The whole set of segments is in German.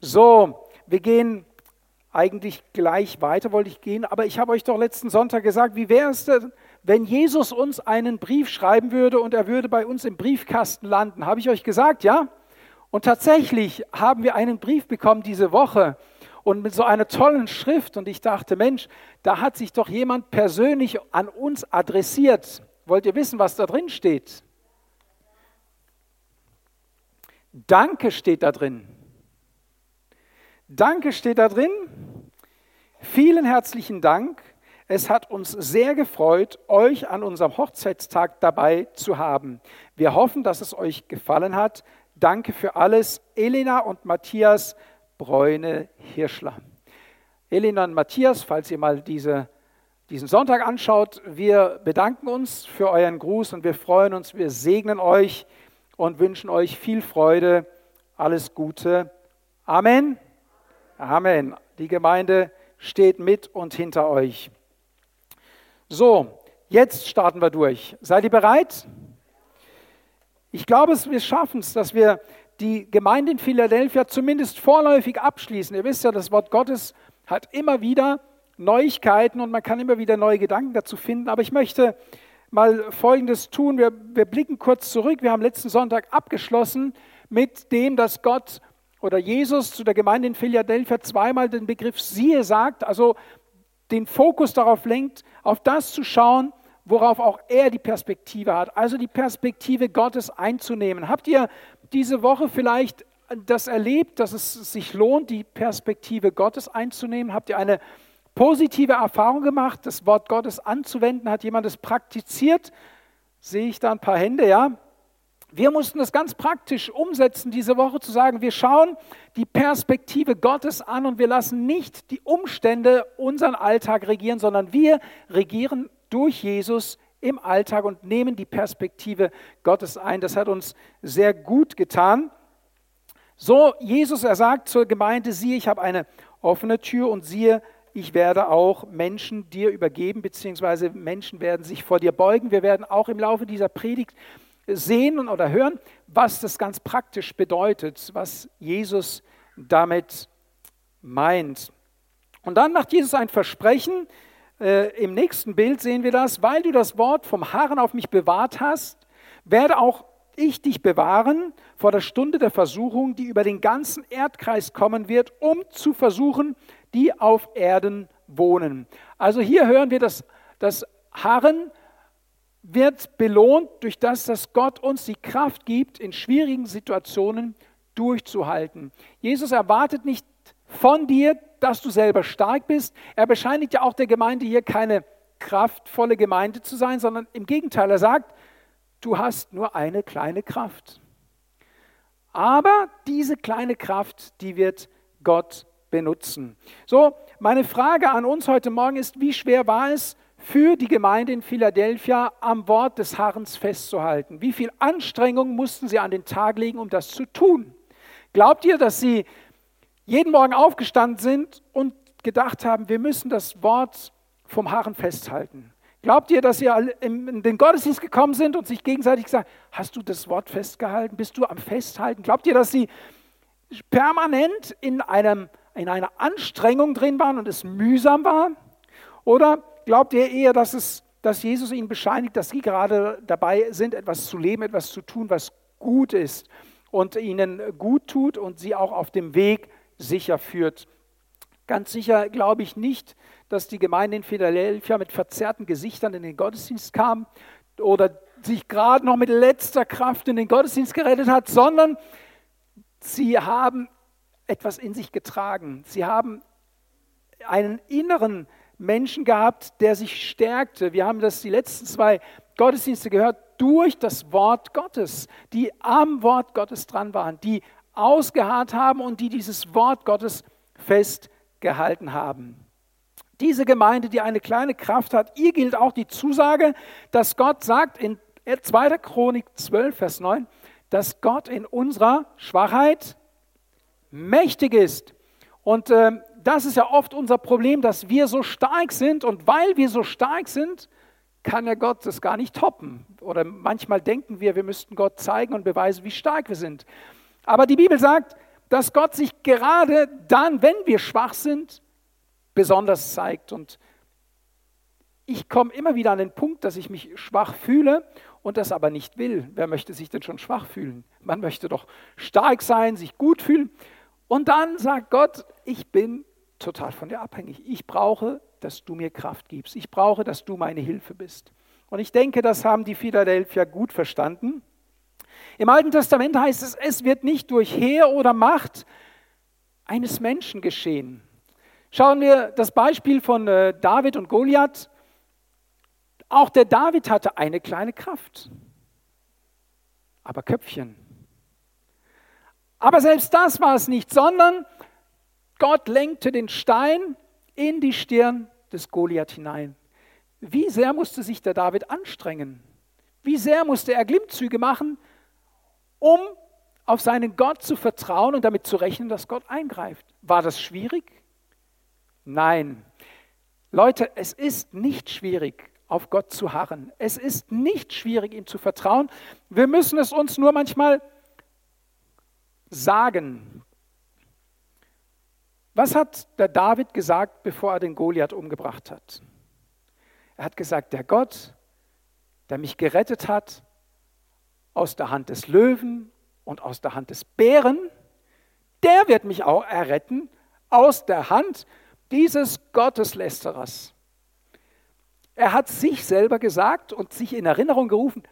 So, wir gehen eigentlich gleich weiter, wollte ich gehen, aber ich habe euch doch letzten Sonntag gesagt, wie wäre es denn, wenn Jesus uns einen Brief schreiben würde und er würde bei uns im Briefkasten landen? Habe ich euch gesagt, ja? Und tatsächlich haben wir einen Brief bekommen diese Woche und mit so einer tollen Schrift und ich dachte, Mensch, da hat sich doch jemand persönlich an uns adressiert. Wollt ihr wissen, was da drin steht? Danke steht da drin. Danke steht da drin. Vielen herzlichen Dank. Es hat uns sehr gefreut, euch an unserem Hochzeitstag dabei zu haben. Wir hoffen, dass es euch gefallen hat. Danke für alles, Elena und Matthias Bräune-Hirschler. Elena und Matthias, falls ihr mal diese, diesen Sonntag anschaut, wir bedanken uns für euren Gruß und wir freuen uns, wir segnen euch und wünschen euch viel Freude, alles Gute. Amen. Amen. Die Gemeinde steht mit und hinter euch. So, jetzt starten wir durch. Seid ihr bereit? Ich glaube, wir schaffen es, dass wir die Gemeinde in Philadelphia zumindest vorläufig abschließen. Ihr wisst ja, das Wort Gottes hat immer wieder Neuigkeiten und man kann immer wieder neue Gedanken dazu finden. Aber ich möchte mal Folgendes tun. Wir, wir blicken kurz zurück. Wir haben letzten Sonntag abgeschlossen mit dem, dass Gott oder Jesus zu der Gemeinde in Philadelphia zweimal den Begriff siehe sagt, also den Fokus darauf lenkt, auf das zu schauen, worauf auch er die Perspektive hat, also die Perspektive Gottes einzunehmen. Habt ihr diese Woche vielleicht das erlebt, dass es sich lohnt, die Perspektive Gottes einzunehmen? Habt ihr eine positive Erfahrung gemacht, das Wort Gottes anzuwenden? Hat jemand es praktiziert? Sehe ich da ein paar Hände, ja? Wir mussten das ganz praktisch umsetzen diese Woche zu sagen, wir schauen die Perspektive Gottes an und wir lassen nicht die Umstände unseren Alltag regieren, sondern wir regieren durch Jesus im Alltag und nehmen die Perspektive Gottes ein. Das hat uns sehr gut getan. So, Jesus, er sagt zur Gemeinde, siehe, ich habe eine offene Tür und siehe, ich werde auch Menschen dir übergeben, beziehungsweise Menschen werden sich vor dir beugen. Wir werden auch im Laufe dieser Predigt sehen oder hören, was das ganz praktisch bedeutet, was Jesus damit meint. Und dann macht Jesus ein Versprechen. Äh, Im nächsten Bild sehen wir das, weil du das Wort vom Harren auf mich bewahrt hast, werde auch ich dich bewahren vor der Stunde der Versuchung, die über den ganzen Erdkreis kommen wird, um zu versuchen, die auf Erden wohnen. Also hier hören wir das, das Harren wird belohnt durch das, dass Gott uns die Kraft gibt, in schwierigen Situationen durchzuhalten. Jesus erwartet nicht von dir, dass du selber stark bist. Er bescheinigt ja auch der Gemeinde hier keine kraftvolle Gemeinde zu sein, sondern im Gegenteil, er sagt, du hast nur eine kleine Kraft. Aber diese kleine Kraft, die wird Gott benutzen. So, meine Frage an uns heute Morgen ist, wie schwer war es, für die Gemeinde in Philadelphia am Wort des Harrens festzuhalten. Wie viel Anstrengung mussten sie an den Tag legen, um das zu tun? Glaubt ihr, dass sie jeden Morgen aufgestanden sind und gedacht haben, wir müssen das Wort vom Harren festhalten? Glaubt ihr, dass sie in den Gottesdienst gekommen sind und sich gegenseitig gesagt, hast du das Wort festgehalten? Bist du am Festhalten? Glaubt ihr, dass sie permanent in, einem, in einer Anstrengung drin waren und es mühsam war? Oder Glaubt ihr eher, dass, es, dass Jesus ihnen bescheinigt, dass sie gerade dabei sind, etwas zu leben, etwas zu tun, was gut ist und ihnen gut tut und sie auch auf dem Weg sicher führt? Ganz sicher glaube ich nicht, dass die Gemeinde in Philadelphia mit verzerrten Gesichtern in den Gottesdienst kam oder sich gerade noch mit letzter Kraft in den Gottesdienst gerettet hat, sondern sie haben etwas in sich getragen. Sie haben einen inneren Menschen gehabt, der sich stärkte. Wir haben das die letzten zwei Gottesdienste gehört, durch das Wort Gottes, die am Wort Gottes dran waren, die ausgeharrt haben und die dieses Wort Gottes festgehalten haben. Diese Gemeinde, die eine kleine Kraft hat, ihr gilt auch die Zusage, dass Gott sagt in 2. Chronik 12, Vers 9, dass Gott in unserer Schwachheit mächtig ist. Und äh, das ist ja oft unser Problem, dass wir so stark sind und weil wir so stark sind, kann ja Gott das gar nicht toppen. Oder manchmal denken wir, wir müssten Gott zeigen und beweisen, wie stark wir sind. Aber die Bibel sagt, dass Gott sich gerade dann, wenn wir schwach sind, besonders zeigt. Und ich komme immer wieder an den Punkt, dass ich mich schwach fühle und das aber nicht will. Wer möchte sich denn schon schwach fühlen? Man möchte doch stark sein, sich gut fühlen. Und dann sagt Gott, ich bin total von dir abhängig. Ich brauche, dass du mir Kraft gibst. Ich brauche, dass du meine Hilfe bist. Und ich denke, das haben die Philadelphia gut verstanden. Im Alten Testament heißt es, es wird nicht durch Heer oder Macht eines Menschen geschehen. Schauen wir das Beispiel von äh, David und Goliath. Auch der David hatte eine kleine Kraft, aber Köpfchen. Aber selbst das war es nicht, sondern Gott lenkte den Stein in die Stirn des Goliath hinein. Wie sehr musste sich der David anstrengen? Wie sehr musste er Glimmzüge machen, um auf seinen Gott zu vertrauen und damit zu rechnen, dass Gott eingreift? War das schwierig? Nein. Leute, es ist nicht schwierig, auf Gott zu harren. Es ist nicht schwierig, ihm zu vertrauen. Wir müssen es uns nur manchmal sagen. Was hat der David gesagt, bevor er den Goliath umgebracht hat? Er hat gesagt, der Gott, der mich gerettet hat aus der Hand des Löwen und aus der Hand des Bären, der wird mich auch erretten aus der Hand dieses Gotteslästerers. Er hat sich selber gesagt und sich in Erinnerung gerufen,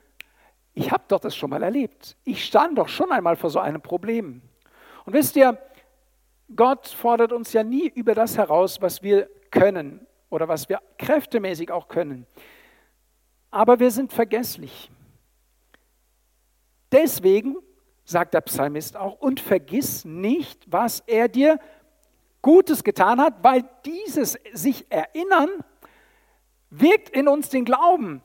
ich habe doch das schon mal erlebt. Ich stand doch schon einmal vor so einem Problem. Und wisst ihr, Gott fordert uns ja nie über das heraus, was wir können oder was wir kräftemäßig auch können. Aber wir sind vergesslich. Deswegen sagt der Psalmist auch, und vergiss nicht, was er dir Gutes getan hat, weil dieses sich erinnern wirkt in uns den Glauben.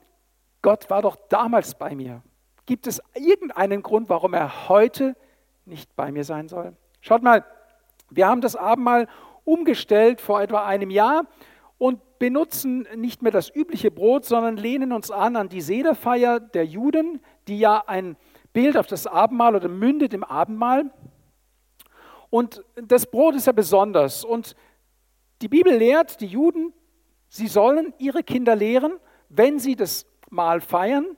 Gott war doch damals bei mir. Gibt es irgendeinen Grund, warum er heute nicht bei mir sein soll? Schaut mal, wir haben das Abendmahl umgestellt vor etwa einem Jahr und benutzen nicht mehr das übliche Brot, sondern lehnen uns an an die Sederfeier der Juden, die ja ein Bild auf das Abendmahl oder mündet im Abendmahl. Und das Brot ist ja besonders. Und die Bibel lehrt, die Juden, sie sollen ihre Kinder lehren, wenn sie das Mahl feiern,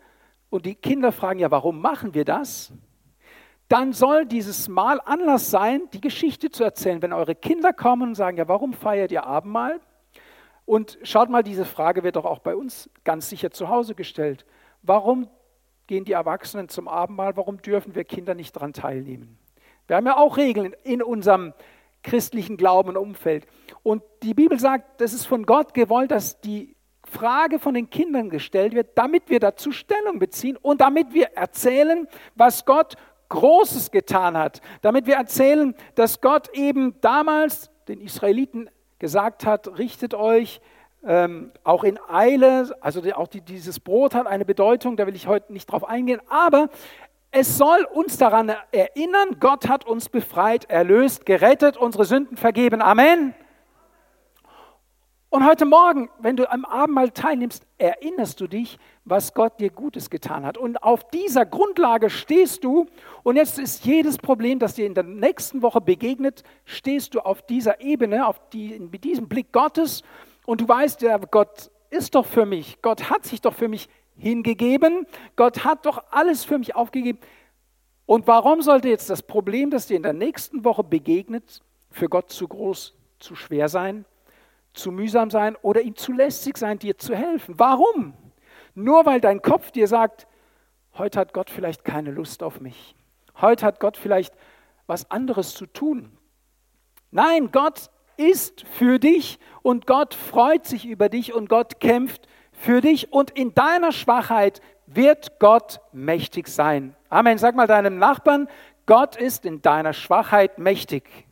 und die Kinder fragen ja, warum machen wir das? Dann soll dieses Mahl Anlass sein, die Geschichte zu erzählen. Wenn eure Kinder kommen und sagen, ja, warum feiert ihr Abendmahl? Und schaut mal, diese Frage wird doch auch bei uns ganz sicher zu Hause gestellt. Warum gehen die Erwachsenen zum Abendmahl? Warum dürfen wir Kinder nicht daran teilnehmen? Wir haben ja auch Regeln in unserem christlichen Glauben und Umfeld. Und die Bibel sagt, das ist von Gott gewollt, dass die Frage von den Kindern gestellt wird, damit wir dazu Stellung beziehen und damit wir erzählen, was Gott Großes getan hat, damit wir erzählen, dass Gott eben damals den Israeliten gesagt hat, richtet euch ähm, auch in Eile, also die, auch die, dieses Brot hat eine Bedeutung, da will ich heute nicht drauf eingehen, aber es soll uns daran erinnern, Gott hat uns befreit, erlöst, gerettet, unsere Sünden vergeben. Amen. Und heute Morgen, wenn du am Abendmahl teilnimmst, erinnerst du dich, was Gott dir Gutes getan hat. Und auf dieser Grundlage stehst du, und jetzt ist jedes Problem, das dir in der nächsten Woche begegnet, stehst du auf dieser Ebene, auf die, mit diesem Blick Gottes, und du weißt, ja, Gott ist doch für mich, Gott hat sich doch für mich hingegeben, Gott hat doch alles für mich aufgegeben. Und warum sollte jetzt das Problem, das dir in der nächsten Woche begegnet, für Gott zu groß, zu schwer sein? Zu mühsam sein oder ihm zu lästig sein, dir zu helfen. Warum? Nur weil dein Kopf dir sagt, heute hat Gott vielleicht keine Lust auf mich. Heute hat Gott vielleicht was anderes zu tun. Nein, Gott ist für dich und Gott freut sich über dich und Gott kämpft für dich und in deiner Schwachheit wird Gott mächtig sein. Amen. Sag mal deinem Nachbarn, Gott ist in deiner Schwachheit mächtig.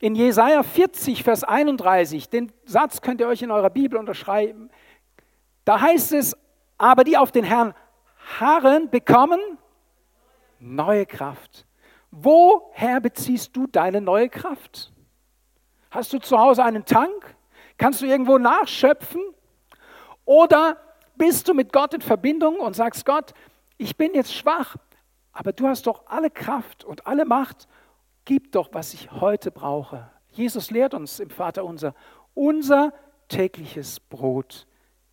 In Jesaja 40, Vers 31, den Satz könnt ihr euch in eurer Bibel unterschreiben, da heißt es, aber die auf den Herrn harren, bekommen neue Kraft. Woher beziehst du deine neue Kraft? Hast du zu Hause einen Tank? Kannst du irgendwo nachschöpfen? Oder bist du mit Gott in Verbindung und sagst, Gott, ich bin jetzt schwach, aber du hast doch alle Kraft und alle Macht. Gib doch, was ich heute brauche. Jesus lehrt uns im Vater unser, unser tägliches Brot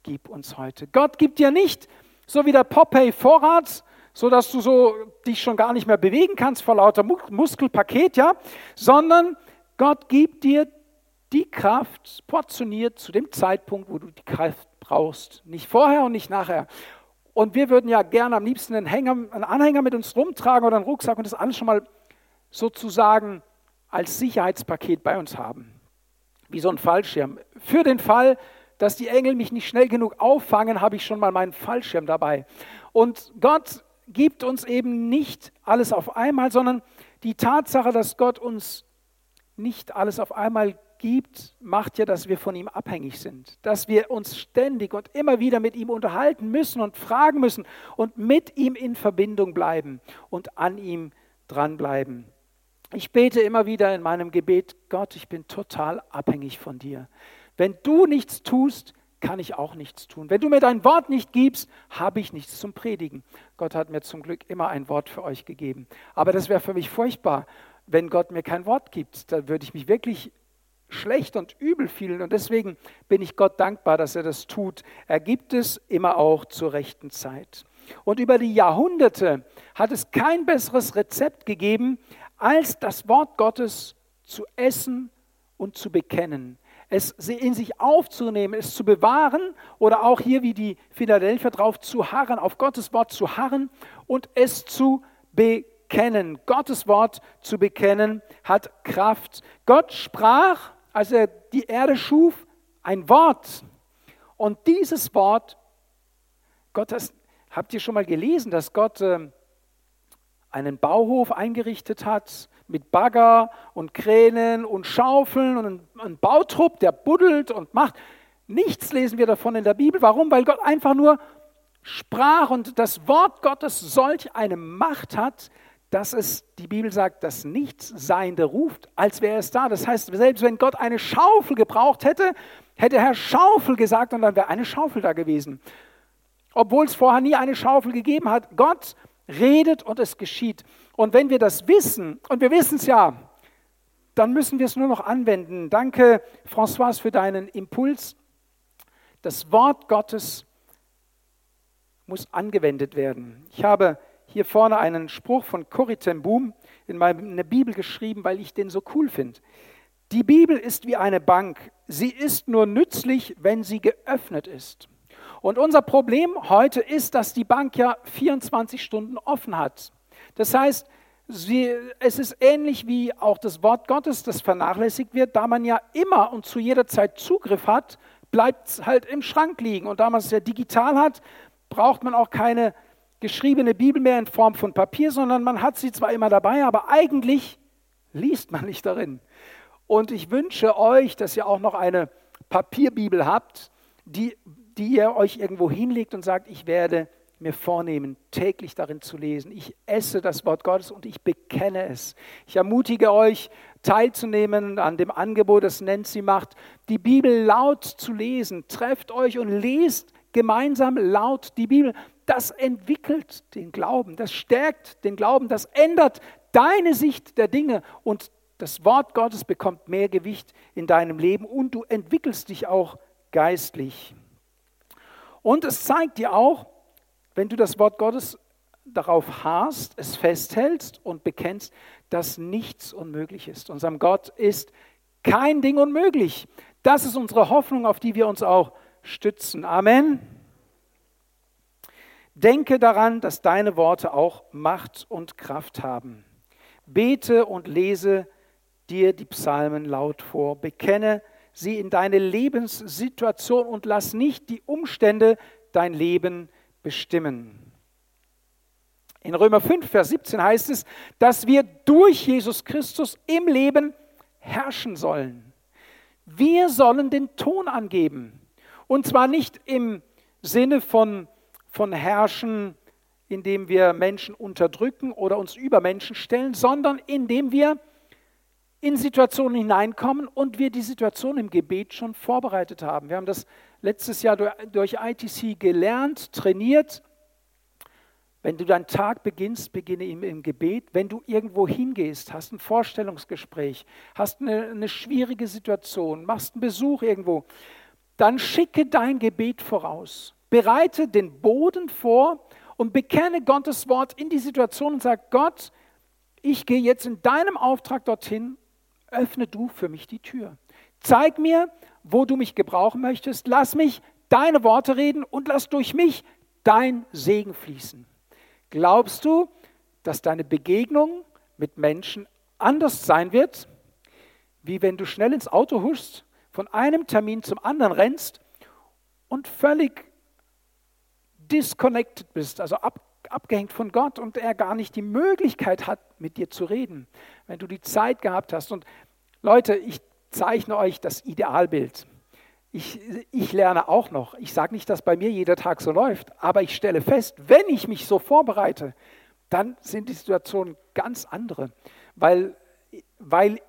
gib uns heute. Gott gibt dir nicht so wie der Popeye Vorrat, so dass du so dich schon gar nicht mehr bewegen kannst vor lauter Muskelpaket, ja, sondern Gott gibt dir die Kraft portioniert zu dem Zeitpunkt, wo du die Kraft brauchst, nicht vorher und nicht nachher. Und wir würden ja gerne am liebsten einen, Hänger, einen Anhänger mit uns rumtragen oder einen Rucksack und das alles schon mal sozusagen als Sicherheitspaket bei uns haben. Wie so ein Fallschirm. Für den Fall, dass die Engel mich nicht schnell genug auffangen, habe ich schon mal meinen Fallschirm dabei. Und Gott gibt uns eben nicht alles auf einmal, sondern die Tatsache, dass Gott uns nicht alles auf einmal gibt, macht ja, dass wir von ihm abhängig sind, dass wir uns ständig und immer wieder mit ihm unterhalten müssen und fragen müssen und mit ihm in Verbindung bleiben und an ihm dranbleiben. Ich bete immer wieder in meinem Gebet, Gott, ich bin total abhängig von dir. Wenn du nichts tust, kann ich auch nichts tun. Wenn du mir dein Wort nicht gibst, habe ich nichts zum Predigen. Gott hat mir zum Glück immer ein Wort für euch gegeben. Aber das wäre für mich furchtbar, wenn Gott mir kein Wort gibt. Da würde ich mich wirklich schlecht und übel fühlen. Und deswegen bin ich Gott dankbar, dass er das tut. Er gibt es immer auch zur rechten Zeit. Und über die Jahrhunderte hat es kein besseres Rezept gegeben, als das Wort Gottes zu essen und zu bekennen. Es in sich aufzunehmen, es zu bewahren oder auch hier wie die Philadelphia drauf zu harren, auf Gottes Wort zu harren und es zu bekennen. Gottes Wort zu bekennen hat Kraft. Gott sprach als er die Erde schuf, ein Wort. Und dieses Wort, Gott, habt ihr schon mal gelesen, dass Gott äh, einen Bauhof eingerichtet hat mit Bagger und Kränen und Schaufeln und einen, Bautrupp, der buddelt und macht. Nichts lesen wir davon in der Bibel. Warum? Weil Gott einfach nur sprach und das Wort Gottes solch eine Macht hat, dass es, die Bibel sagt, das Nichtsseiende ruft, als wäre es da. Das heißt, selbst wenn Gott eine Schaufel gebraucht hätte, hätte Herr Schaufel gesagt und dann wäre eine Schaufel da gewesen. Obwohl es vorher nie eine Schaufel gegeben hat. Gott redet und es geschieht. Und wenn wir das wissen, und wir wissen es ja, dann müssen wir es nur noch anwenden. Danke, François, für deinen Impuls. Das Wort Gottes muss angewendet werden. Ich habe hier vorne einen Spruch von Corrie ten Boom in meine Bibel geschrieben, weil ich den so cool finde. Die Bibel ist wie eine Bank. Sie ist nur nützlich, wenn sie geöffnet ist. Und unser Problem heute ist, dass die Bank ja 24 Stunden offen hat. Das heißt, sie, es ist ähnlich wie auch das Wort Gottes, das vernachlässigt wird, da man ja immer und zu jeder Zeit Zugriff hat, bleibt es halt im Schrank liegen. Und da man es ja digital hat, braucht man auch keine geschriebene Bibel mehr in Form von Papier, sondern man hat sie zwar immer dabei, aber eigentlich liest man nicht darin. Und ich wünsche euch, dass ihr auch noch eine Papierbibel habt, die, die ihr euch irgendwo hinlegt und sagt, ich werde mir vornehmen, täglich darin zu lesen. Ich esse das Wort Gottes und ich bekenne es. Ich ermutige euch, teilzunehmen an dem Angebot, das Nancy macht, die Bibel laut zu lesen. Trefft euch und lest gemeinsam laut die Bibel das entwickelt den Glauben, das stärkt den Glauben, das ändert deine Sicht der Dinge und das Wort Gottes bekommt mehr Gewicht in deinem Leben und du entwickelst dich auch geistlich. Und es zeigt dir auch, wenn du das Wort Gottes darauf harrst, es festhältst und bekennst, dass nichts unmöglich ist. Unserem Gott ist kein Ding unmöglich. Das ist unsere Hoffnung, auf die wir uns auch stützen. Amen. Denke daran, dass deine Worte auch Macht und Kraft haben. Bete und lese dir die Psalmen laut vor. Bekenne sie in deine Lebenssituation und lass nicht die Umstände dein Leben bestimmen. In Römer 5, Vers 17 heißt es, dass wir durch Jesus Christus im Leben herrschen sollen. Wir sollen den Ton angeben. Und zwar nicht im Sinne von von Herrschen, indem wir Menschen unterdrücken oder uns über Menschen stellen, sondern indem wir in Situationen hineinkommen und wir die Situation im Gebet schon vorbereitet haben. Wir haben das letztes Jahr durch ITC gelernt, trainiert. Wenn du deinen Tag beginnst, beginne ihm im Gebet. Wenn du irgendwo hingehst, hast ein Vorstellungsgespräch, hast eine, eine schwierige Situation, machst einen Besuch irgendwo, dann schicke dein Gebet voraus. Bereite den Boden vor und bekenne Gottes Wort in die Situation und sag, Gott, ich gehe jetzt in deinem Auftrag dorthin, öffne du für mich die Tür. Zeig mir, wo du mich gebrauchen möchtest. Lass mich deine Worte reden und lass durch mich dein Segen fließen. Glaubst du, dass deine Begegnung mit Menschen anders sein wird, wie wenn du schnell ins Auto huschst, von einem Termin zum anderen rennst und völlig disconnected bist, also ab, abgehängt von Gott und er gar nicht die Möglichkeit hat, mit dir zu reden, wenn du die Zeit gehabt hast. Und Leute, ich zeichne euch das Idealbild. Ich, ich lerne auch noch. Ich sage nicht, dass bei mir jeder Tag so läuft, aber ich stelle fest, wenn ich mich so vorbereite, dann sind die Situationen ganz andere, weil, weil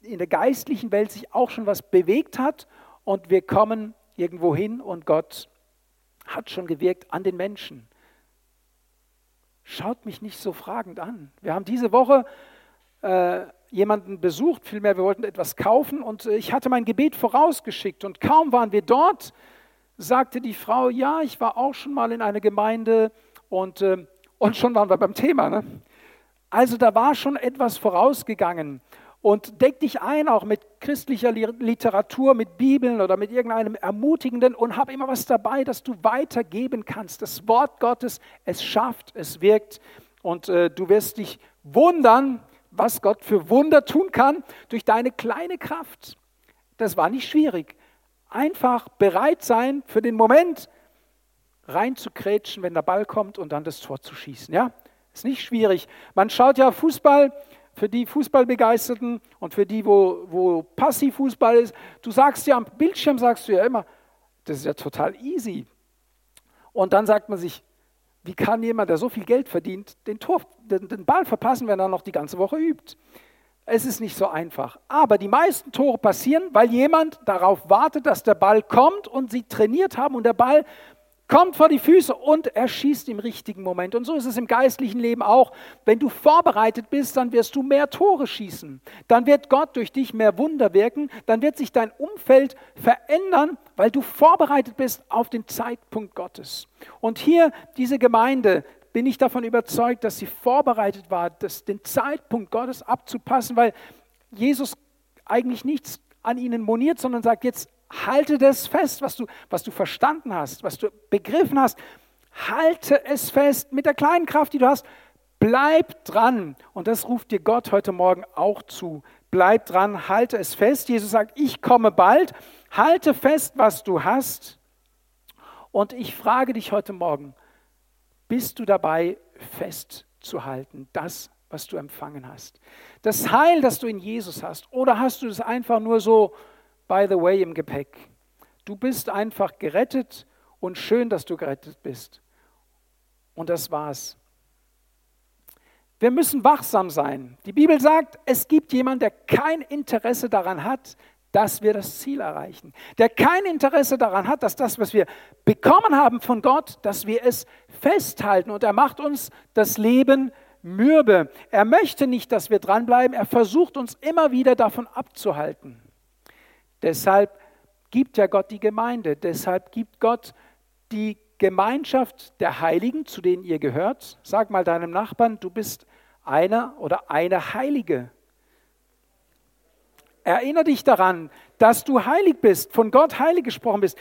in der geistlichen Welt sich auch schon was bewegt hat und wir kommen irgendwo hin und Gott hat schon gewirkt an den Menschen. Schaut mich nicht so fragend an. Wir haben diese Woche äh, jemanden besucht, vielmehr wir wollten etwas kaufen und äh, ich hatte mein Gebet vorausgeschickt und kaum waren wir dort, sagte die Frau, ja, ich war auch schon mal in einer Gemeinde und, äh, und schon waren wir beim Thema. Ne? Also da war schon etwas vorausgegangen und deck dich ein auch mit christlicher Literatur, mit Bibeln oder mit irgendeinem ermutigenden und hab immer was dabei, dass du weitergeben kannst. Das Wort Gottes, es schafft, es wirkt und äh, du wirst dich wundern, was Gott für Wunder tun kann durch deine kleine Kraft. Das war nicht schwierig. Einfach bereit sein für den Moment, reinzukrätschen, wenn der Ball kommt und dann das Tor zu schießen. Ja, ist nicht schwierig. Man schaut ja Fußball für die Fußballbegeisterten und für die, wo, wo Passivfußball ist. Du sagst ja am Bildschirm, sagst du ja immer, das ist ja total easy. Und dann sagt man sich, wie kann jemand, der so viel Geld verdient, den, Tor, den, den Ball verpassen, wenn er noch die ganze Woche übt? Es ist nicht so einfach. Aber die meisten Tore passieren, weil jemand darauf wartet, dass der Ball kommt und sie trainiert haben und der Ball kommt vor die Füße und er schießt im richtigen Moment. Und so ist es im geistlichen Leben auch. Wenn du vorbereitet bist, dann wirst du mehr Tore schießen. Dann wird Gott durch dich mehr Wunder wirken. Dann wird sich dein Umfeld verändern, weil du vorbereitet bist auf den Zeitpunkt Gottes. Und hier diese Gemeinde, bin ich davon überzeugt, dass sie vorbereitet war, das, den Zeitpunkt Gottes abzupassen, weil Jesus eigentlich nichts an ihnen moniert, sondern sagt, jetzt halte das fest, was du, was du verstanden hast, was du begriffen hast. Halte es fest mit der kleinen Kraft, die du hast. Bleib dran. Und das ruft dir Gott heute Morgen auch zu. Bleib dran, halte es fest. Jesus sagt, ich komme bald. Halte fest, was du hast. Und ich frage dich heute Morgen, bist du dabei festzuhalten, das, was du empfangen hast? Das Heil, das du in Jesus hast. Oder hast du es einfach nur so by the way im Gepäck. Du bist einfach gerettet und schön, dass du gerettet bist. Und das war's. Wir müssen wachsam sein. Die Bibel sagt, es gibt jemanden, der kein Interesse daran hat, dass wir das Ziel erreichen. Der kein Interesse daran hat, dass das, was wir bekommen haben von Gott, dass wir es festhalten. Und er macht uns das Leben mürbe. Er möchte nicht, dass wir dranbleiben. Er versucht uns immer wieder davon abzuhalten. Deshalb gibt ja Gott die Gemeinde, deshalb gibt Gott die Gemeinschaft der Heiligen, zu denen ihr gehört. Sag mal deinem Nachbarn, du bist einer oder eine Heilige. Erinnere dich daran, dass du heilig bist, von Gott heilig gesprochen bist.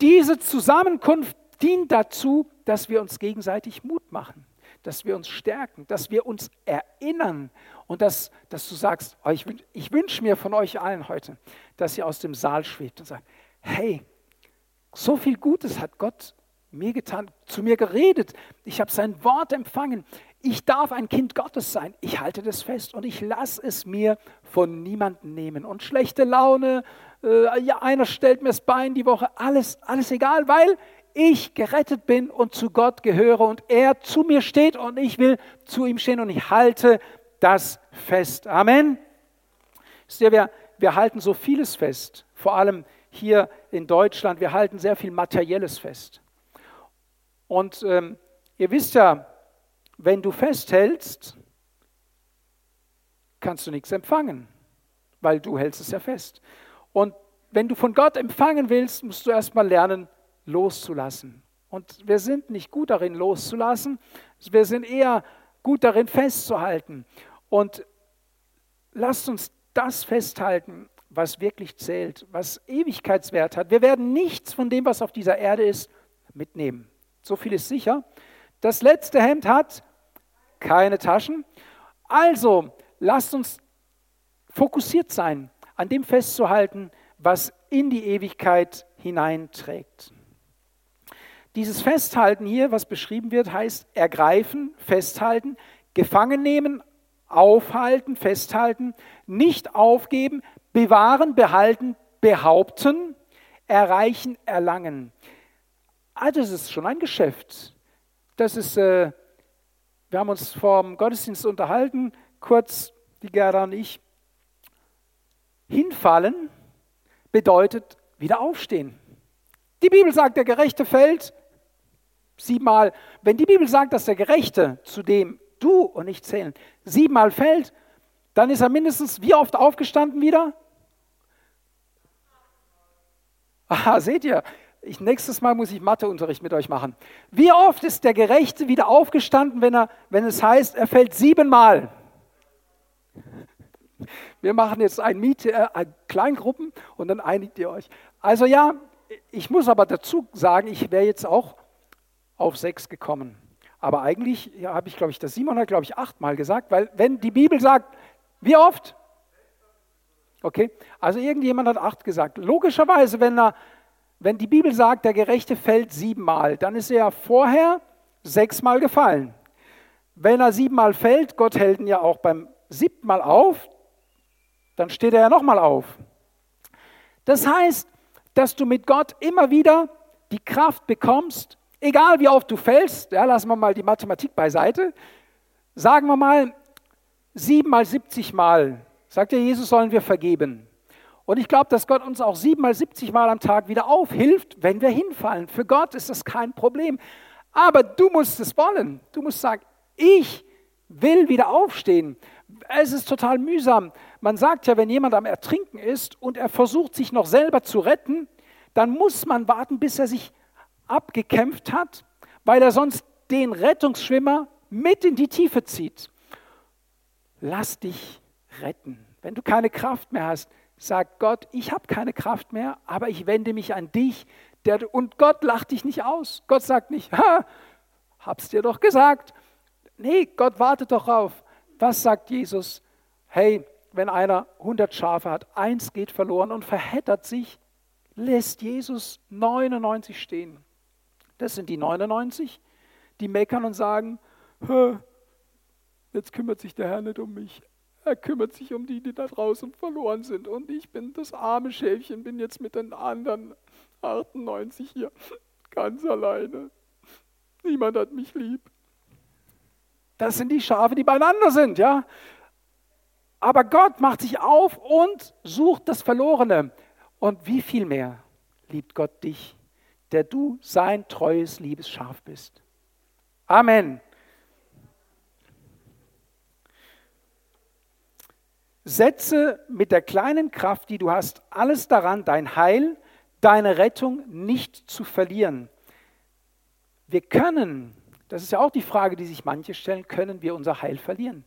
Diese Zusammenkunft dient dazu, dass wir uns gegenseitig Mut machen dass wir uns stärken, dass wir uns erinnern und dass, dass du sagst, oh, ich, ich wünsche mir von euch allen heute, dass ihr aus dem Saal schwebt und sagt, hey, so viel Gutes hat Gott mir getan, zu mir geredet. Ich habe sein Wort empfangen. Ich darf ein Kind Gottes sein. Ich halte das fest und ich lasse es mir von niemandem nehmen. Und schlechte Laune, äh, ja, einer stellt mir das Bein die Woche, alles, alles egal, weil ich gerettet bin und zu Gott gehöre und er zu mir steht und ich will zu ihm stehen und ich halte das fest. Amen. Wir, wir halten so vieles fest, vor allem hier in Deutschland. Wir halten sehr viel Materielles fest. Und ähm, ihr wisst ja, wenn du festhältst, kannst du nichts empfangen, weil du hältst es ja fest. Und wenn du von Gott empfangen willst, musst du erstmal lernen, loszulassen. Und wir sind nicht gut darin, loszulassen. Wir sind eher gut darin, festzuhalten. Und lasst uns das festhalten, was wirklich zählt, was Ewigkeitswert hat. Wir werden nichts von dem, was auf dieser Erde ist, mitnehmen. So viel ist sicher. Das letzte Hemd hat keine Taschen. Also lasst uns fokussiert sein, an dem festzuhalten, was in die Ewigkeit hineinträgt. Dieses Festhalten hier, was beschrieben wird, heißt ergreifen, festhalten, gefangen nehmen, aufhalten, festhalten, nicht aufgeben, bewahren, behalten, behaupten, erreichen, erlangen. Ah, das ist schon ein Geschäft. Das ist, äh, wir haben uns vor dem Gottesdienst unterhalten, kurz, die Gerda und ich. Hinfallen bedeutet wieder aufstehen. Die Bibel sagt, der Gerechte fällt siebenmal. Wenn die Bibel sagt, dass der Gerechte, zu dem du und ich zählen, siebenmal fällt, dann ist er mindestens wie oft aufgestanden wieder? Aha, seht ihr, ich, nächstes Mal muss ich Matheunterricht mit euch machen. Wie oft ist der Gerechte wieder aufgestanden, wenn, er, wenn es heißt, er fällt siebenmal? Wir machen jetzt ein Miet, äh, Kleingruppen und dann einigt ihr euch. Also ja, ich muss aber dazu sagen, ich wäre jetzt auch auf sechs gekommen. Aber eigentlich ja, habe ich, glaube ich, das Simon hat, glaube ich, achtmal gesagt, weil wenn die Bibel sagt, wie oft? Okay, also irgendjemand hat acht gesagt. Logischerweise, wenn, er, wenn die Bibel sagt, der Gerechte fällt siebenmal, dann ist er vorher sechsmal gefallen. Wenn er siebenmal fällt, Gott hält ihn ja auch beim siebten Mal auf, dann steht er ja nochmal auf. Das heißt, dass du mit Gott immer wieder die Kraft bekommst, egal wie oft du fällst, ja, lassen wir mal die Mathematik beiseite, sagen wir mal, sieben mal 70 Mal sagt ja Jesus, sollen wir vergeben. Und ich glaube, dass Gott uns auch siebenmal, 70 Mal am Tag wieder aufhilft, wenn wir hinfallen. Für Gott ist das kein Problem. Aber du musst es wollen. Du musst sagen, ich will wieder aufstehen. Es ist total mühsam. Man sagt ja, wenn jemand am Ertrinken ist und er versucht, sich noch selber zu retten, dann muss man warten, bis er sich abgekämpft hat, weil er sonst den Rettungsschwimmer mit in die Tiefe zieht. Lass dich retten. Wenn du keine Kraft mehr hast, sag Gott, ich habe keine Kraft mehr, aber ich wende mich an dich. Der, und Gott lacht dich nicht aus. Gott sagt nicht, ha, hab's dir doch gesagt. Nee, Gott wartet doch auf. Was sagt Jesus? Hey, wenn einer 100 Schafe hat, eins geht verloren und verheddert sich, lässt Jesus 99 stehen. Das sind die 99, die meckern und sagen, jetzt kümmert sich der Herr nicht um mich. Er kümmert sich um die, die da draußen verloren sind. Und ich bin das arme Schäfchen, bin jetzt mit den anderen 98 hier ganz alleine. Niemand hat mich lieb. Das sind die Schafe, die beieinander sind, ja. Aber Gott macht sich auf und sucht das Verlorene. Und wie viel mehr liebt Gott dich, der du sein treues, liebes Schaf bist. Amen. Setze mit der kleinen Kraft, die du hast, alles daran, dein Heil, deine Rettung nicht zu verlieren. Wir können, das ist ja auch die Frage, die sich manche stellen, können wir unser Heil verlieren?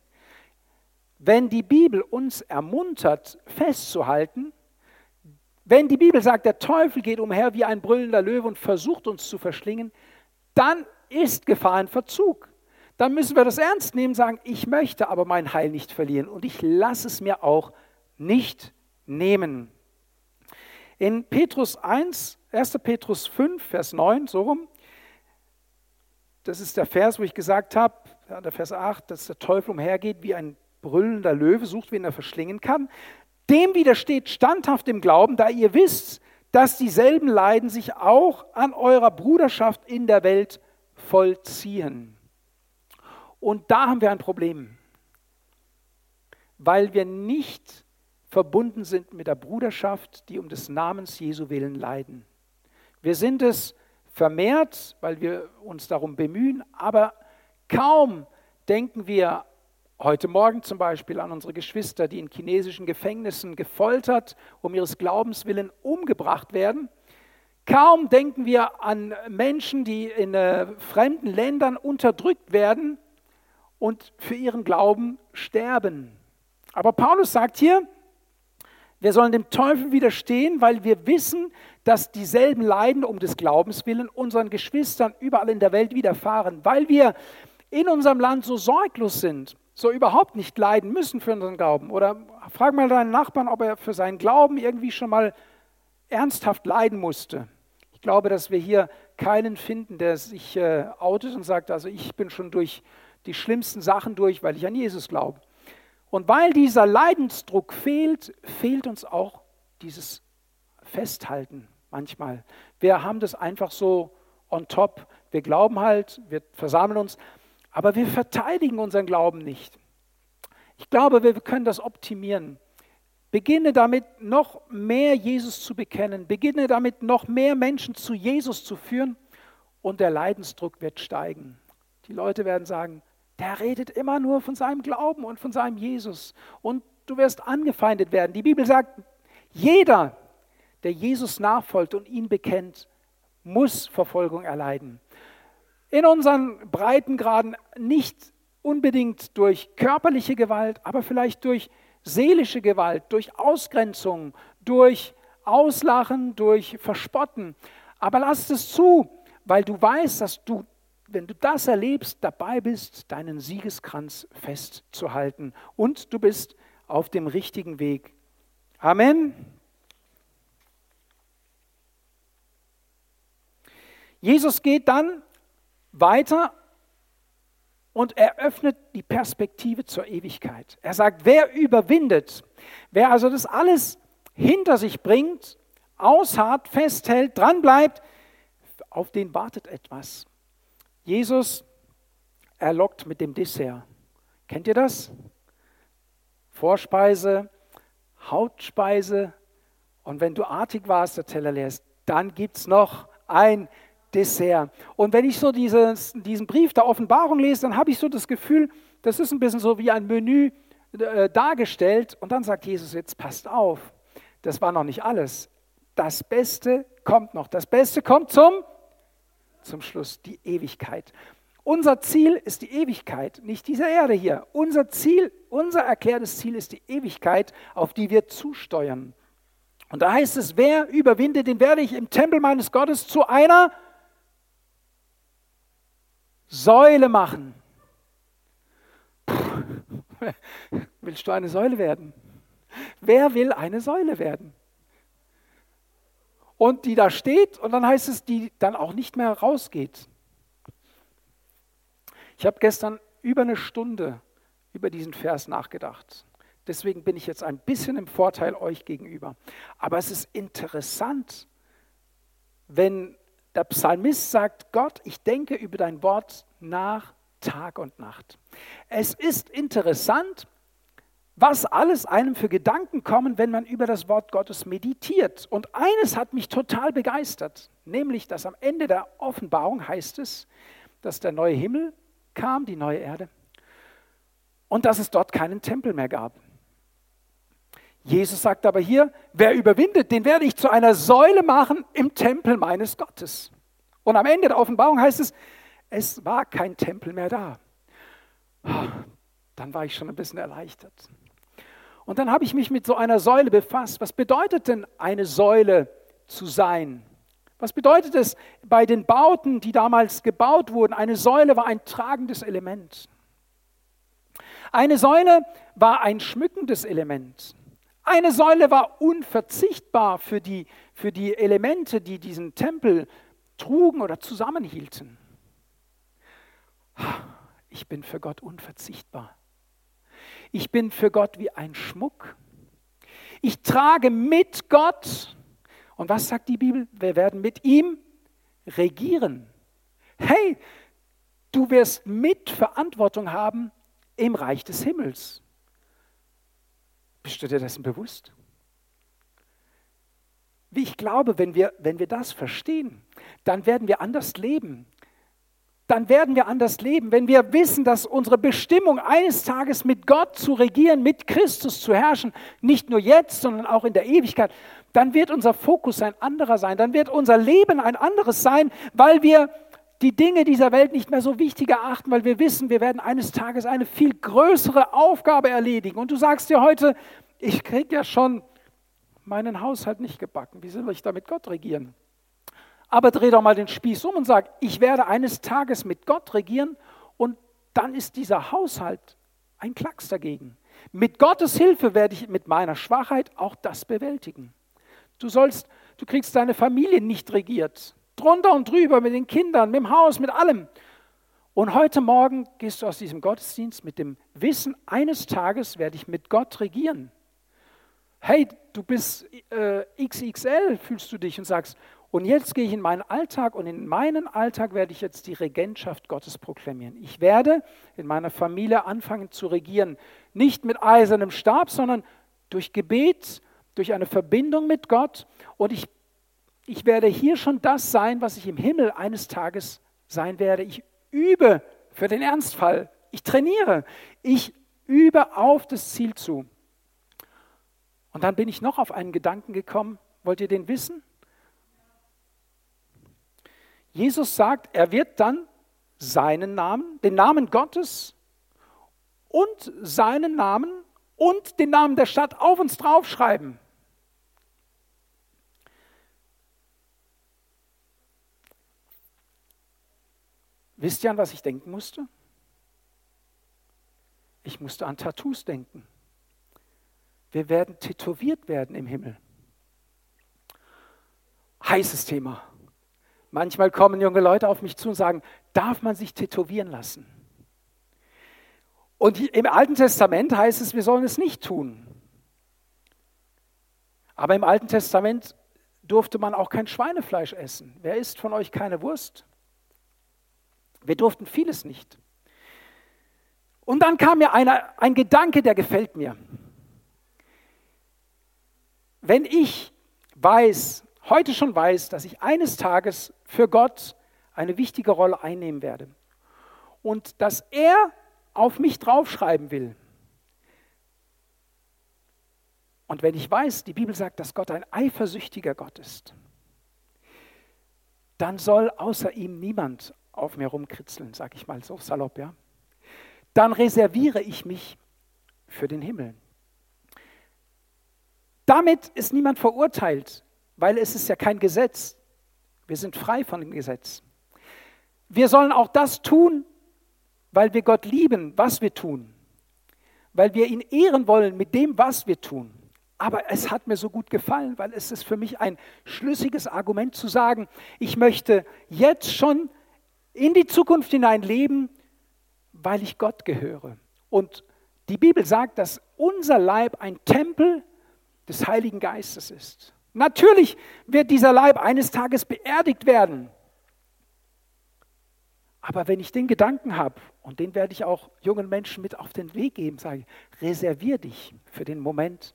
Wenn die Bibel uns ermuntert, festzuhalten, wenn die Bibel sagt, der Teufel geht umher wie ein brüllender Löwe und versucht uns zu verschlingen, dann ist Gefahr in Verzug dann müssen wir das ernst nehmen, sagen, ich möchte aber mein Heil nicht verlieren und ich lasse es mir auch nicht nehmen. In Petrus 1, 1. Petrus 5, Vers 9, so rum, das ist der Vers, wo ich gesagt habe, der Vers 8, dass der Teufel umhergeht wie ein brüllender Löwe, sucht, wen er verschlingen kann. Dem widersteht standhaft im Glauben, da ihr wisst, dass dieselben Leiden sich auch an eurer Bruderschaft in der Welt vollziehen. Und da haben wir ein Problem, weil wir nicht verbunden sind mit der Bruderschaft, die um des Namens Jesu willen leiden. Wir sind es vermehrt, weil wir uns darum bemühen, aber kaum denken wir heute Morgen zum Beispiel an unsere Geschwister, die in chinesischen Gefängnissen gefoltert, um ihres Glaubens willen umgebracht werden. Kaum denken wir an Menschen, die in äh, fremden Ländern unterdrückt werden und für ihren Glauben sterben. Aber Paulus sagt hier, wir sollen dem Teufel widerstehen, weil wir wissen, dass dieselben Leiden um des Glaubens willen unseren Geschwistern überall in der Welt widerfahren, weil wir in unserem Land so sorglos sind, so überhaupt nicht leiden müssen für unseren Glauben. Oder frag mal deinen Nachbarn, ob er für seinen Glauben irgendwie schon mal ernsthaft leiden musste. Ich glaube, dass wir hier keinen finden, der sich äh, outet und sagt, also ich bin schon durch die schlimmsten Sachen durch, weil ich an Jesus glaube. Und weil dieser Leidensdruck fehlt, fehlt uns auch dieses Festhalten manchmal. Wir haben das einfach so on top. Wir glauben halt, wir versammeln uns, aber wir verteidigen unseren Glauben nicht. Ich glaube, wir können das optimieren. Beginne damit, noch mehr Jesus zu bekennen. Beginne damit, noch mehr Menschen zu Jesus zu führen. Und der Leidensdruck wird steigen. Die Leute werden sagen, der redet immer nur von seinem Glauben und von seinem Jesus. Und du wirst angefeindet werden. Die Bibel sagt, jeder, der Jesus nachfolgt und ihn bekennt, muss Verfolgung erleiden. In unseren Breitengraden nicht unbedingt durch körperliche Gewalt, aber vielleicht durch seelische Gewalt, durch Ausgrenzung, durch Auslachen, durch Verspotten. Aber lass es zu, weil du weißt, dass du wenn du das erlebst, dabei bist, deinen Siegeskranz festzuhalten und du bist auf dem richtigen Weg. Amen. Jesus geht dann weiter und eröffnet die Perspektive zur Ewigkeit. Er sagt, wer überwindet, wer also das alles hinter sich bringt, ausharrt, festhält, dranbleibt, auf den wartet etwas. Jesus erlockt mit dem Dessert. Kennt ihr das? Vorspeise, Hauptspeise und wenn du artig warst, der Teller leer ist, dann gibt es noch ein Dessert. Und wenn ich so dieses, diesen Brief der Offenbarung lese, dann habe ich so das Gefühl, das ist ein bisschen so wie ein Menü äh, dargestellt. Und dann sagt Jesus, jetzt passt auf, das war noch nicht alles. Das Beste kommt noch. Das Beste kommt zum zum Schluss die Ewigkeit. Unser Ziel ist die Ewigkeit, nicht diese Erde hier. Unser Ziel, unser erklärtes Ziel ist die Ewigkeit, auf die wir zusteuern. Und da heißt es, wer überwindet, den werde ich im Tempel meines Gottes zu einer Säule machen. Puh, willst du eine Säule werden? Wer will eine Säule werden? und die da steht und dann heißt es, die dann auch nicht mehr rausgeht. Ich habe gestern über eine Stunde über diesen Vers nachgedacht. Deswegen bin ich jetzt ein bisschen im Vorteil euch gegenüber. Aber es ist interessant, wenn der Psalmist sagt, Gott, ich denke über dein Wort nach Tag und Nacht. Es ist interessant, was alles einem für Gedanken kommen, wenn man über das Wort Gottes meditiert. Und eines hat mich total begeistert, nämlich dass am Ende der Offenbarung heißt es, dass der neue Himmel kam, die neue Erde, und dass es dort keinen Tempel mehr gab. Jesus sagt aber hier, wer überwindet, den werde ich zu einer Säule machen im Tempel meines Gottes. Und am Ende der Offenbarung heißt es, es war kein Tempel mehr da. Dann war ich schon ein bisschen erleichtert. Und dann habe ich mich mit so einer Säule befasst. Was bedeutet denn eine Säule zu sein? Was bedeutet es bei den Bauten, die damals gebaut wurden? Eine Säule war ein tragendes Element. Eine Säule war ein schmückendes Element. Eine Säule war unverzichtbar für die, für die Elemente, die diesen Tempel trugen oder zusammenhielten. Ich bin für Gott unverzichtbar. Ich bin für Gott wie ein Schmuck. Ich trage mit Gott. Und was sagt die Bibel? Wir werden mit ihm regieren. Hey, du wirst mit Verantwortung haben im Reich des Himmels. Bist du dir dessen bewusst? Wie ich glaube, wenn wir, wenn wir das verstehen, dann werden wir anders leben. dann werden wir anders leben. Wenn wir wissen, dass unsere Bestimmung eines Tages mit Gott zu regieren, mit Christus zu herrschen, nicht nur jetzt, sondern auch in der Ewigkeit, dann wird unser Fokus ein anderer sein, dann wird unser Leben ein anderes sein, weil wir die Dinge dieser Welt nicht mehr so wichtig erachten, weil wir wissen, wir werden eines Tages eine viel größere Aufgabe erledigen. Und du sagst dir heute, ich kriege ja schon meinen Haushalt nicht gebacken. Wie soll ich da mit Gott regieren? Aber dreh doch mal den Spieß um und sag, ich werde eines Tages mit Gott regieren und dann ist dieser Haushalt ein Klacks dagegen. Mit Gottes Hilfe werde ich mit meiner Schwachheit auch das bewältigen. Du sollst, du kriegst deine Familie nicht regiert. Drunter und drüber mit den Kindern, mit dem Haus, mit allem. Und heute Morgen gehst du aus diesem Gottesdienst mit dem Wissen, eines Tages werde ich mit Gott regieren. Hey, du bist äh, XXL, fühlst du dich und sagst, und jetzt gehe ich in meinen Alltag und in meinen Alltag werde ich jetzt die Regentschaft Gottes proklamieren. Ich werde in meiner Familie anfangen zu regieren. Nicht mit eisernem Stab, sondern durch Gebet, durch eine Verbindung mit Gott. Und ich, ich werde hier schon das sein, was ich im Himmel eines Tages sein werde. Ich übe für den Ernstfall. Ich trainiere. Ich übe auf das Ziel zu. Und dann bin ich noch auf einen Gedanken gekommen. Wollt ihr den wissen? Jesus sagt, er wird dann seinen Namen, den Namen Gottes und seinen Namen und den Namen der Stadt auf uns draufschreiben. Wisst ihr, an was ich denken musste? Ich musste an Tattoos denken. Wir werden tätowiert werden im Himmel. Heißes Thema. Manchmal kommen junge Leute auf mich zu und sagen, darf man sich tätowieren lassen? Und im Alten Testament heißt es, wir sollen es nicht tun. Aber im Alten Testament durfte man auch kein Schweinefleisch essen. Wer isst von euch keine Wurst? Wir durften vieles nicht. Und dann kam mir eine, ein Gedanke, der gefällt mir. Wenn ich weiß, heute schon weiß, dass ich eines Tages für Gott eine wichtige Rolle einnehmen werde und dass er auf mich draufschreiben will. Und wenn ich weiß, die Bibel sagt, dass Gott ein eifersüchtiger Gott ist, dann soll außer ihm niemand auf mir rumkritzeln, sage ich mal so salopp, ja. Dann reserviere ich mich für den Himmel. Damit ist niemand verurteilt weil es ist ja kein Gesetz. Wir sind frei von dem Gesetz. Wir sollen auch das tun, weil wir Gott lieben, was wir tun, weil wir ihn ehren wollen mit dem, was wir tun. Aber es hat mir so gut gefallen, weil es ist für mich ein schlüssiges Argument zu sagen, ich möchte jetzt schon in die Zukunft hinein leben, weil ich Gott gehöre. Und die Bibel sagt, dass unser Leib ein Tempel des Heiligen Geistes ist. Natürlich wird dieser Leib eines Tages beerdigt werden. Aber wenn ich den Gedanken habe, und den werde ich auch jungen Menschen mit auf den Weg geben, sage ich, reservier dich für den Moment,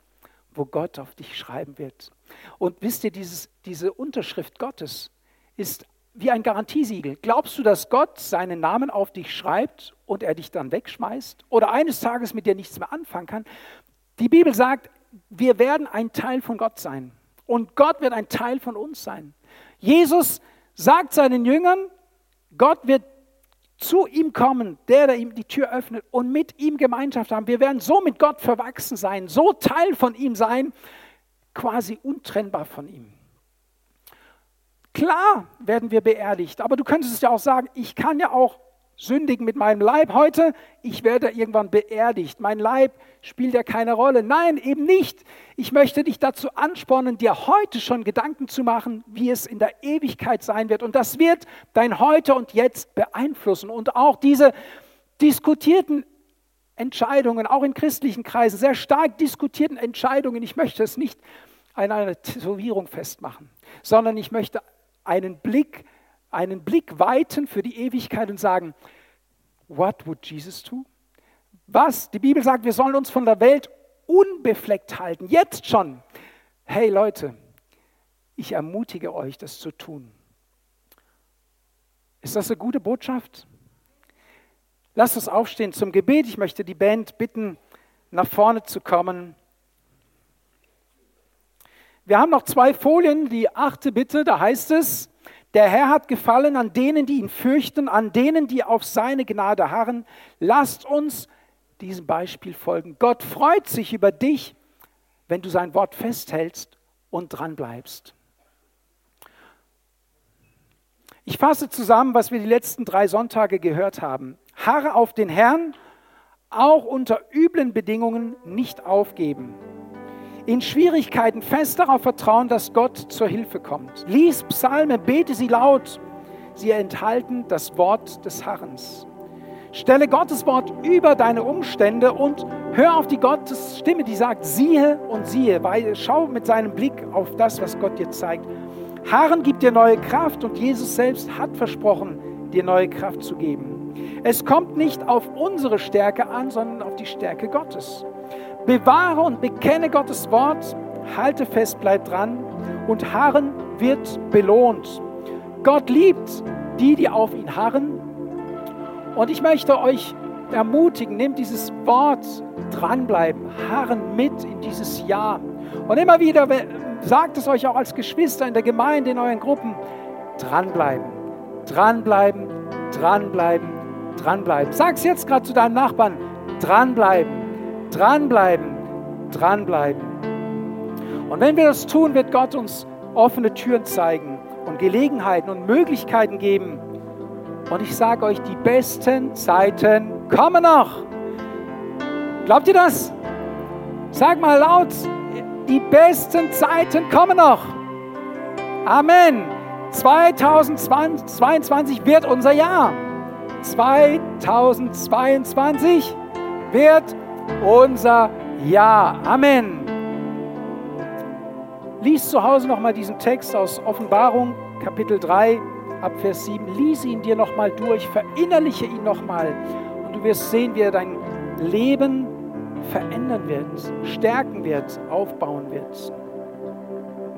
wo Gott auf dich schreiben wird. Und wisst ihr, dieses, diese Unterschrift Gottes ist wie ein Garantiesiegel. Glaubst du, dass Gott seinen Namen auf dich schreibt und er dich dann wegschmeißt oder eines Tages mit dir nichts mehr anfangen kann? Die Bibel sagt, wir werden ein Teil von Gott sein. Und Gott wird ein Teil von uns sein. Jesus sagt seinen Jüngern, Gott wird zu ihm kommen, der, der ihm die Tür öffnet und mit ihm Gemeinschaft haben. Wir werden so mit Gott verwachsen sein, so Teil von ihm sein, quasi untrennbar von ihm. Klar werden wir beerdigt, aber du könntest es ja auch sagen, ich kann ja auch sündigen mit meinem Leib heute, ich werde irgendwann beerdigt. Mein Leib spielt ja keine Rolle. Nein, eben nicht. Ich möchte dich dazu anspornen, dir heute schon Gedanken zu machen, wie es in der Ewigkeit sein wird. Und das wird dein Heute und Jetzt beeinflussen. Und auch diese diskutierten Entscheidungen, auch in christlichen Kreisen, sehr stark diskutierten Entscheidungen, ich möchte es nicht an einer Tätowierung festmachen, sondern ich möchte einen Blick einen Blick weiten für die Ewigkeit und sagen, what would Jesus do? Was? Die Bibel sagt, wir sollen uns von der Welt unbefleckt halten, jetzt schon. Hey Leute, ich ermutige euch, das zu tun. Ist das eine gute Botschaft? Lasst uns aufstehen zum Gebet. Ich möchte die Band bitten, nach vorne zu kommen. Wir haben noch zwei Folien. Die achte bitte, da heißt es, der Herr hat gefallen an denen, die ihn fürchten, an denen, die auf seine Gnade harren. Lasst uns diesem Beispiel folgen. Gott freut sich über dich, wenn du sein Wort festhältst und dran bleibst. Ich fasse zusammen, was wir die letzten drei Sonntage gehört haben. Harre auf den Herrn, auch unter üblen Bedingungen nicht aufgeben. In Schwierigkeiten fest darauf vertrauen, dass Gott zur Hilfe kommt. Lies Psalmen, bete sie laut. Sie enthalten das Wort des Harrens. Stelle Gottes Wort über deine Umstände und hör auf die Gottes Stimme, die sagt, siehe und siehe, weil schau mit seinem Blick auf das, was Gott dir zeigt. Harren gibt dir neue Kraft und Jesus selbst hat versprochen, dir neue Kraft zu geben. Es kommt nicht auf unsere Stärke an, sondern auf die Stärke Gottes. Bewahre und bekenne Gottes Wort, halte fest, bleib dran und Harren wird belohnt. Gott liebt die, die auf ihn harren und ich möchte euch ermutigen, nehmt dieses Wort dranbleiben, harren mit in dieses Jahr. Und immer wieder sagt es euch auch als Geschwister in der Gemeinde, in euren Gruppen, dranbleiben, dranbleiben, dranbleiben, dranbleiben. Sag es jetzt gerade zu deinem Nachbarn, dranbleiben, dranbleiben, dranbleiben. Und wenn wir das tun, wird Gott uns offene Türen zeigen und Gelegenheiten und Möglichkeiten geben, und ich sage euch, die besten Zeiten kommen noch. Glaubt ihr das? Sag mal laut, die besten Zeiten kommen noch. Amen. 2022 wird unser Jahr. 2022 wird unser Jahr. Amen. Lies zu Hause nochmal diesen Text aus Offenbarung, Kapitel 3 ab Vers 7. Lies ihn dir nochmal durch, verinnerliche ihn nochmal und du wirst sehen, wie er dein Leben verändern wird, stärken wird, aufbauen wird.